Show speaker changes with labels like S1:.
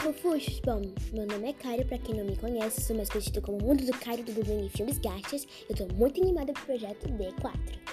S1: fofuchos! Bom, meu nome é Caio, pra quem não me conhece, sou mais conhecido como Mundo do Caio do Google e Filmes Gastas. Eu tô muito animada pro projeto D4.